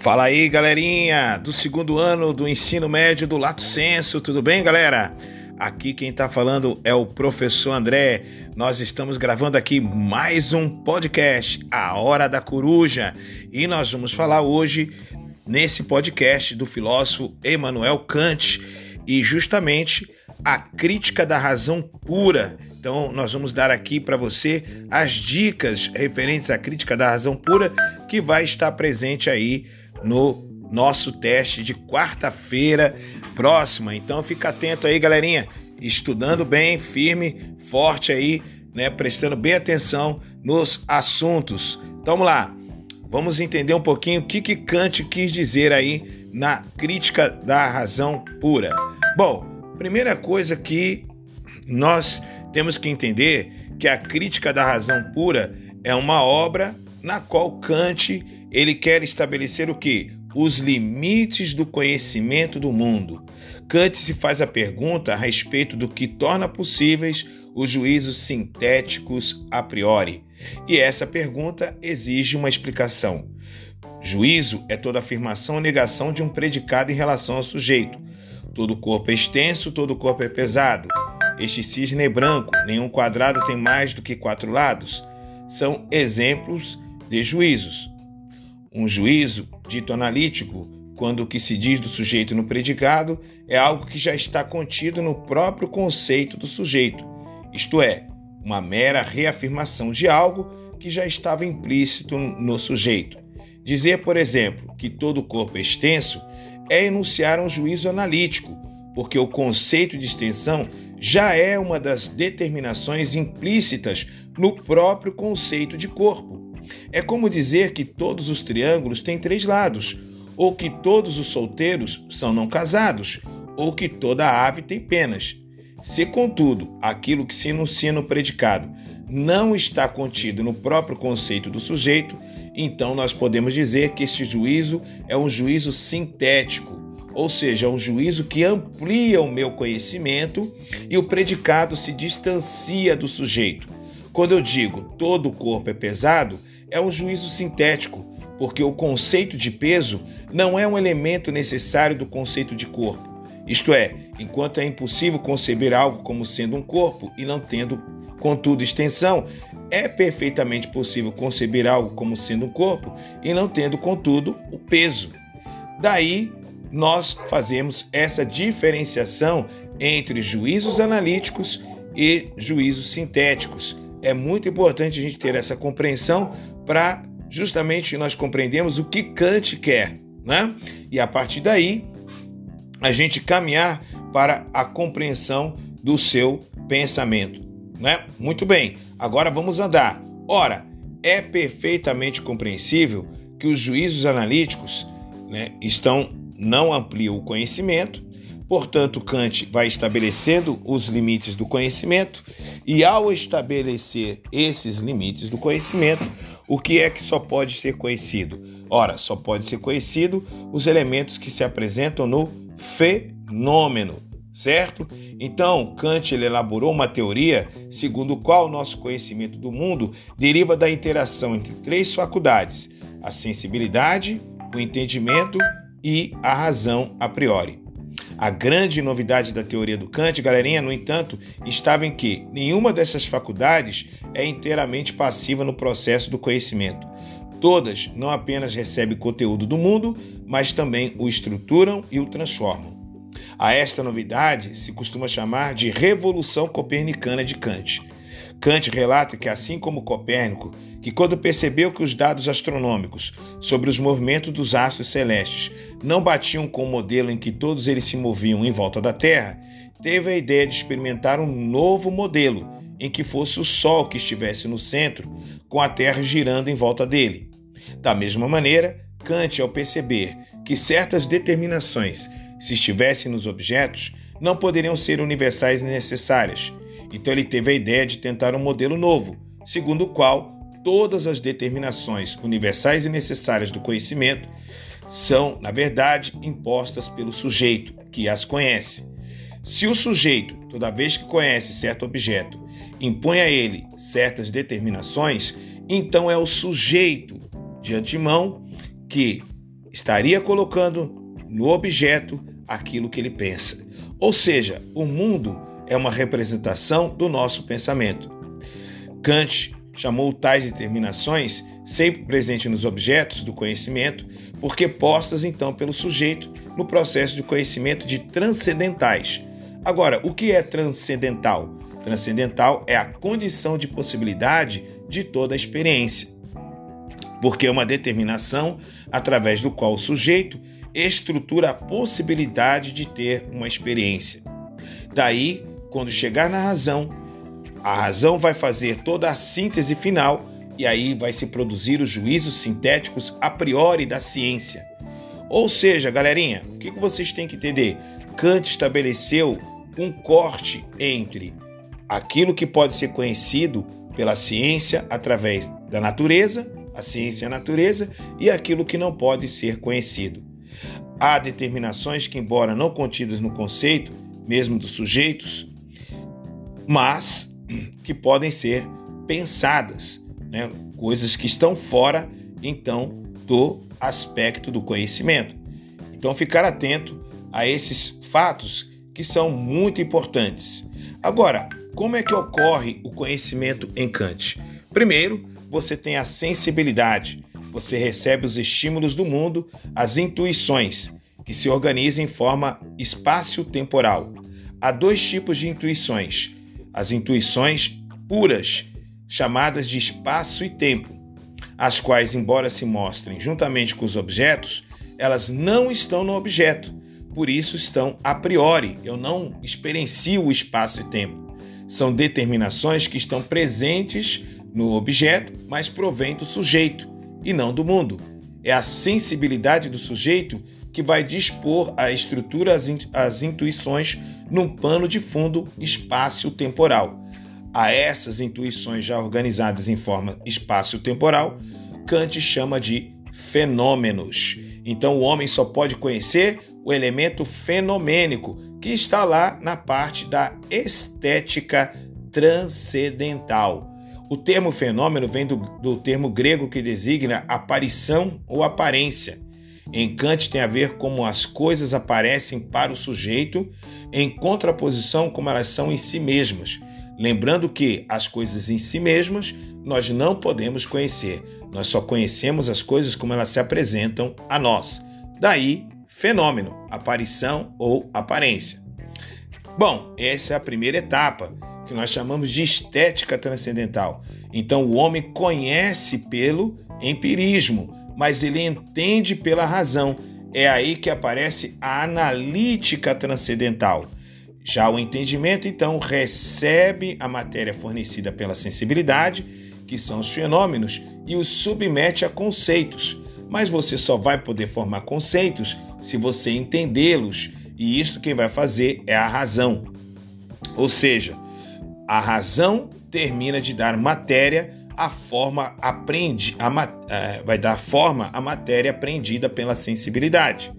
Fala aí, galerinha do segundo ano do ensino médio do Lato Senso, tudo bem, galera? Aqui quem tá falando é o professor André. Nós estamos gravando aqui mais um podcast, A Hora da Coruja, e nós vamos falar hoje nesse podcast do filósofo Emmanuel Kant e justamente a crítica da razão pura. Então, nós vamos dar aqui para você as dicas referentes à crítica da razão pura que vai estar presente aí no nosso teste de quarta-feira próxima. Então fica atento aí, galerinha, estudando bem, firme, forte aí, né, prestando bem atenção nos assuntos. Então vamos lá. Vamos entender um pouquinho o que, que Kant quis dizer aí na crítica da razão pura. Bom, primeira coisa que nós temos que entender que a crítica da razão pura é uma obra na qual Kant ele quer estabelecer o que? Os limites do conhecimento do mundo. Kant se faz a pergunta a respeito do que torna possíveis os juízos sintéticos a priori. E essa pergunta exige uma explicação. Juízo é toda afirmação ou negação de um predicado em relação ao sujeito. Todo corpo é extenso, todo corpo é pesado. Este cisne é branco, nenhum quadrado tem mais do que quatro lados. São exemplos de juízos. Um juízo, dito analítico, quando o que se diz do sujeito no predicado é algo que já está contido no próprio conceito do sujeito, isto é, uma mera reafirmação de algo que já estava implícito no sujeito. Dizer, por exemplo, que todo corpo é extenso é enunciar um juízo analítico, porque o conceito de extensão já é uma das determinações implícitas no próprio conceito de corpo. É como dizer que todos os triângulos têm três lados, ou que todos os solteiros são não casados, ou que toda ave tem penas. Se, contudo, aquilo que se enuncia no predicado não está contido no próprio conceito do sujeito, então nós podemos dizer que este juízo é um juízo sintético, ou seja, um juízo que amplia o meu conhecimento e o predicado se distancia do sujeito. Quando eu digo todo o corpo é pesado, é um juízo sintético, porque o conceito de peso não é um elemento necessário do conceito de corpo. Isto é, enquanto é impossível conceber algo como sendo um corpo e não tendo, contudo, extensão, é perfeitamente possível conceber algo como sendo um corpo e não tendo, contudo, o peso. Daí, nós fazemos essa diferenciação entre juízos analíticos e juízos sintéticos. É muito importante a gente ter essa compreensão para justamente nós compreendermos o que Kant quer, né? E a partir daí a gente caminhar para a compreensão do seu pensamento, né? Muito bem. Agora vamos andar. Ora, é perfeitamente compreensível que os juízos analíticos, né, estão não ampliam o conhecimento, Portanto, Kant vai estabelecendo os limites do conhecimento, e ao estabelecer esses limites do conhecimento, o que é que só pode ser conhecido? Ora, só pode ser conhecido os elementos que se apresentam no fenômeno, certo? Então, Kant elaborou uma teoria segundo qual o nosso conhecimento do mundo deriva da interação entre três faculdades: a sensibilidade, o entendimento e a razão a priori. A grande novidade da teoria do Kant, galerinha, no entanto, estava em que nenhuma dessas faculdades é inteiramente passiva no processo do conhecimento. Todas não apenas recebem conteúdo do mundo, mas também o estruturam e o transformam. A esta novidade se costuma chamar de Revolução Copernicana de Kant. Kant relata que, assim como Copérnico, que quando percebeu que os dados astronômicos sobre os movimentos dos astros celestes não batiam com o modelo em que todos eles se moviam em volta da Terra, teve a ideia de experimentar um novo modelo em que fosse o Sol que estivesse no centro, com a Terra girando em volta dele. Da mesma maneira, Kant, ao perceber que certas determinações, se estivessem nos objetos, não poderiam ser universais e necessárias, então ele teve a ideia de tentar um modelo novo, segundo o qual todas as determinações universais e necessárias do conhecimento são, na verdade, impostas pelo sujeito, que as conhece. Se o sujeito, toda vez que conhece certo objeto, impõe a ele certas determinações, então é o sujeito, de antemão, que estaria colocando no objeto aquilo que ele pensa. Ou seja, o mundo é uma representação do nosso pensamento. Kant chamou tais determinações, sempre presentes nos objetos do conhecimento, porque postas então pelo sujeito no processo de conhecimento de transcendentais. Agora, o que é transcendental? Transcendental é a condição de possibilidade de toda a experiência, porque é uma determinação através do qual o sujeito estrutura a possibilidade de ter uma experiência. Daí, quando chegar na razão, a razão vai fazer toda a síntese final e aí vai se produzir os juízos sintéticos a priori da ciência. Ou seja, galerinha, o que vocês têm que entender? Kant estabeleceu um corte entre aquilo que pode ser conhecido pela ciência através da natureza, a ciência e a natureza, e aquilo que não pode ser conhecido. Há determinações que, embora não contidas no conceito, mesmo dos sujeitos, mas que podem ser pensadas, né? coisas que estão fora, então, do aspecto do conhecimento. Então, ficar atento a esses fatos que são muito importantes. Agora, como é que ocorre o conhecimento em Kant? Primeiro, você tem a sensibilidade, você recebe os estímulos do mundo, as intuições, que se organizam em forma espaço-temporal. Há dois tipos de intuições: as intuições puras, chamadas de espaço e tempo, as quais, embora se mostrem juntamente com os objetos, elas não estão no objeto, por isso estão a priori. Eu não experiencio o espaço e tempo. São determinações que estão presentes no objeto, mas provém do sujeito e não do mundo. É a sensibilidade do sujeito que vai dispor a estrutura, as, intuições num pano de fundo espaço-temporal. A essas intuições já organizadas em forma espaço-temporal, Kant chama de fenômenos. Então o homem só pode conhecer o elemento fenomênico que está lá na parte da estética transcendental. O termo fenômeno vem do, do termo grego que designa aparição ou aparência. Em Kant tem a ver como as coisas aparecem para o sujeito, em contraposição como elas são em si mesmas. Lembrando que as coisas em si mesmas nós não podemos conhecer, nós só conhecemos as coisas como elas se apresentam a nós. Daí, fenômeno, aparição ou aparência. Bom, essa é a primeira etapa, que nós chamamos de estética transcendental. Então, o homem conhece pelo empirismo, mas ele entende pela razão. É aí que aparece a analítica transcendental. Já o entendimento, então, recebe a matéria fornecida pela sensibilidade, que são os fenômenos, e os submete a conceitos. Mas você só vai poder formar conceitos se você entendê-los, e isso quem vai fazer é a razão. Ou seja, a razão termina de dar matéria a forma aprende, a, é, vai dar forma à matéria aprendida pela sensibilidade.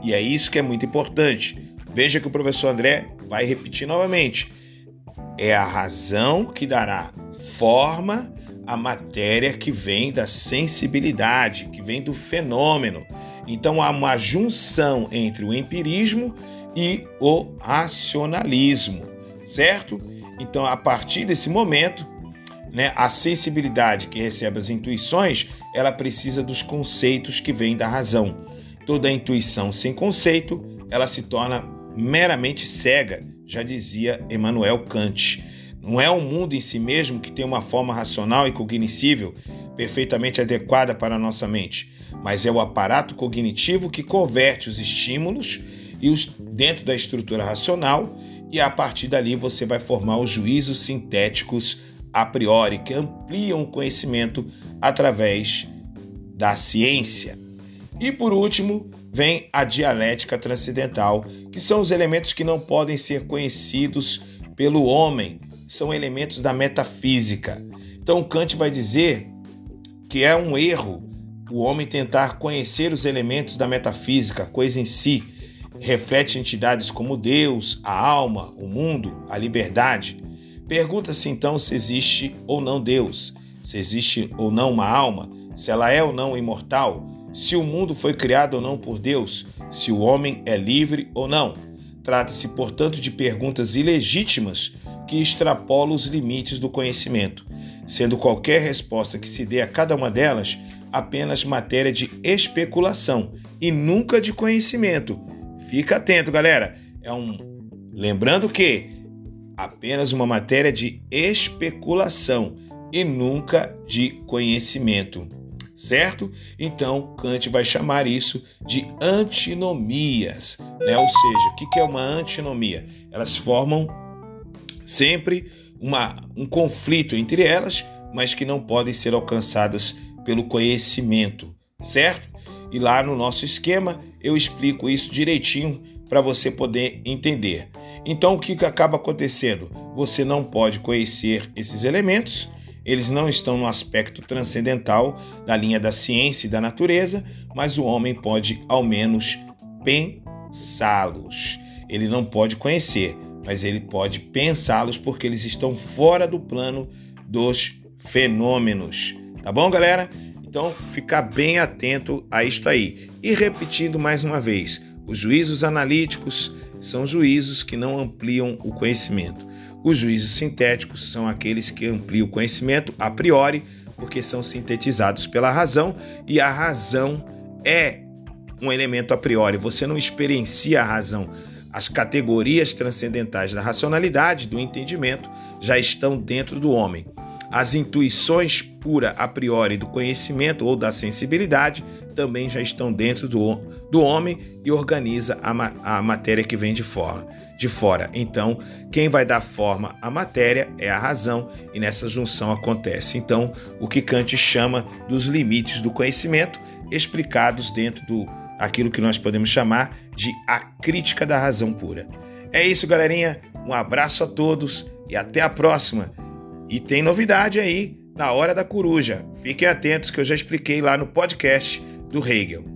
E é isso que é muito importante. Veja que o professor André vai repetir novamente. É a razão que dará forma à matéria que vem da sensibilidade, que vem do fenômeno. Então há uma junção entre o empirismo e o racionalismo, certo? Então, a partir desse momento, né, a sensibilidade que recebe as intuições, ela precisa dos conceitos que vêm da razão. Toda intuição sem conceito, ela se torna meramente cega, já dizia Emmanuel Kant. Não é o mundo em si mesmo que tem uma forma racional e cognoscível perfeitamente adequada para a nossa mente, mas é o aparato cognitivo que converte os estímulos e os dentro da estrutura racional e a partir dali você vai formar os juízos sintéticos a priori, que ampliam o conhecimento através da ciência. E por último, vem a dialética transcendental, que são os elementos que não podem ser conhecidos pelo homem, são elementos da metafísica. Então Kant vai dizer que é um erro o homem tentar conhecer os elementos da metafísica, coisa em si. Reflete entidades como Deus, a alma, o mundo, a liberdade. Pergunta-se então se existe ou não Deus, se existe ou não uma alma, se ela é ou não imortal. Se o mundo foi criado ou não por Deus, se o homem é livre ou não. Trata-se, portanto, de perguntas ilegítimas que extrapolam os limites do conhecimento, sendo qualquer resposta que se dê a cada uma delas apenas matéria de especulação e nunca de conhecimento. Fica atento, galera. É um lembrando que apenas uma matéria de especulação e nunca de conhecimento certo? Então Kant vai chamar isso de antinomias, né? Ou seja, o que é uma antinomia? Elas formam sempre uma, um conflito entre elas, mas que não podem ser alcançadas pelo conhecimento, certo? E lá no nosso esquema eu explico isso direitinho para você poder entender. Então o que acaba acontecendo? Você não pode conhecer esses elementos eles não estão no aspecto transcendental da linha da ciência e da natureza, mas o homem pode ao menos pensá-los. Ele não pode conhecer, mas ele pode pensá-los porque eles estão fora do plano dos fenômenos. Tá bom, galera? Então, ficar bem atento a isto aí. E repetindo mais uma vez, os juízos analíticos são juízos que não ampliam o conhecimento. Os juízos sintéticos são aqueles que ampliam o conhecimento a priori, porque são sintetizados pela razão, e a razão é um elemento a priori. Você não experiencia a razão. As categorias transcendentais da racionalidade, do entendimento, já estão dentro do homem. As intuições pura a priori do conhecimento ou da sensibilidade também já estão dentro do, do homem e organiza a, a matéria que vem de fora, de fora. Então, quem vai dar forma à matéria é a razão e nessa junção acontece. Então, o que Kant chama dos limites do conhecimento, explicados dentro do aquilo que nós podemos chamar de a crítica da razão pura. É isso, galerinha. Um abraço a todos e até a próxima. E tem novidade aí na hora da coruja. Fiquem atentos que eu já expliquei lá no podcast do Hegel.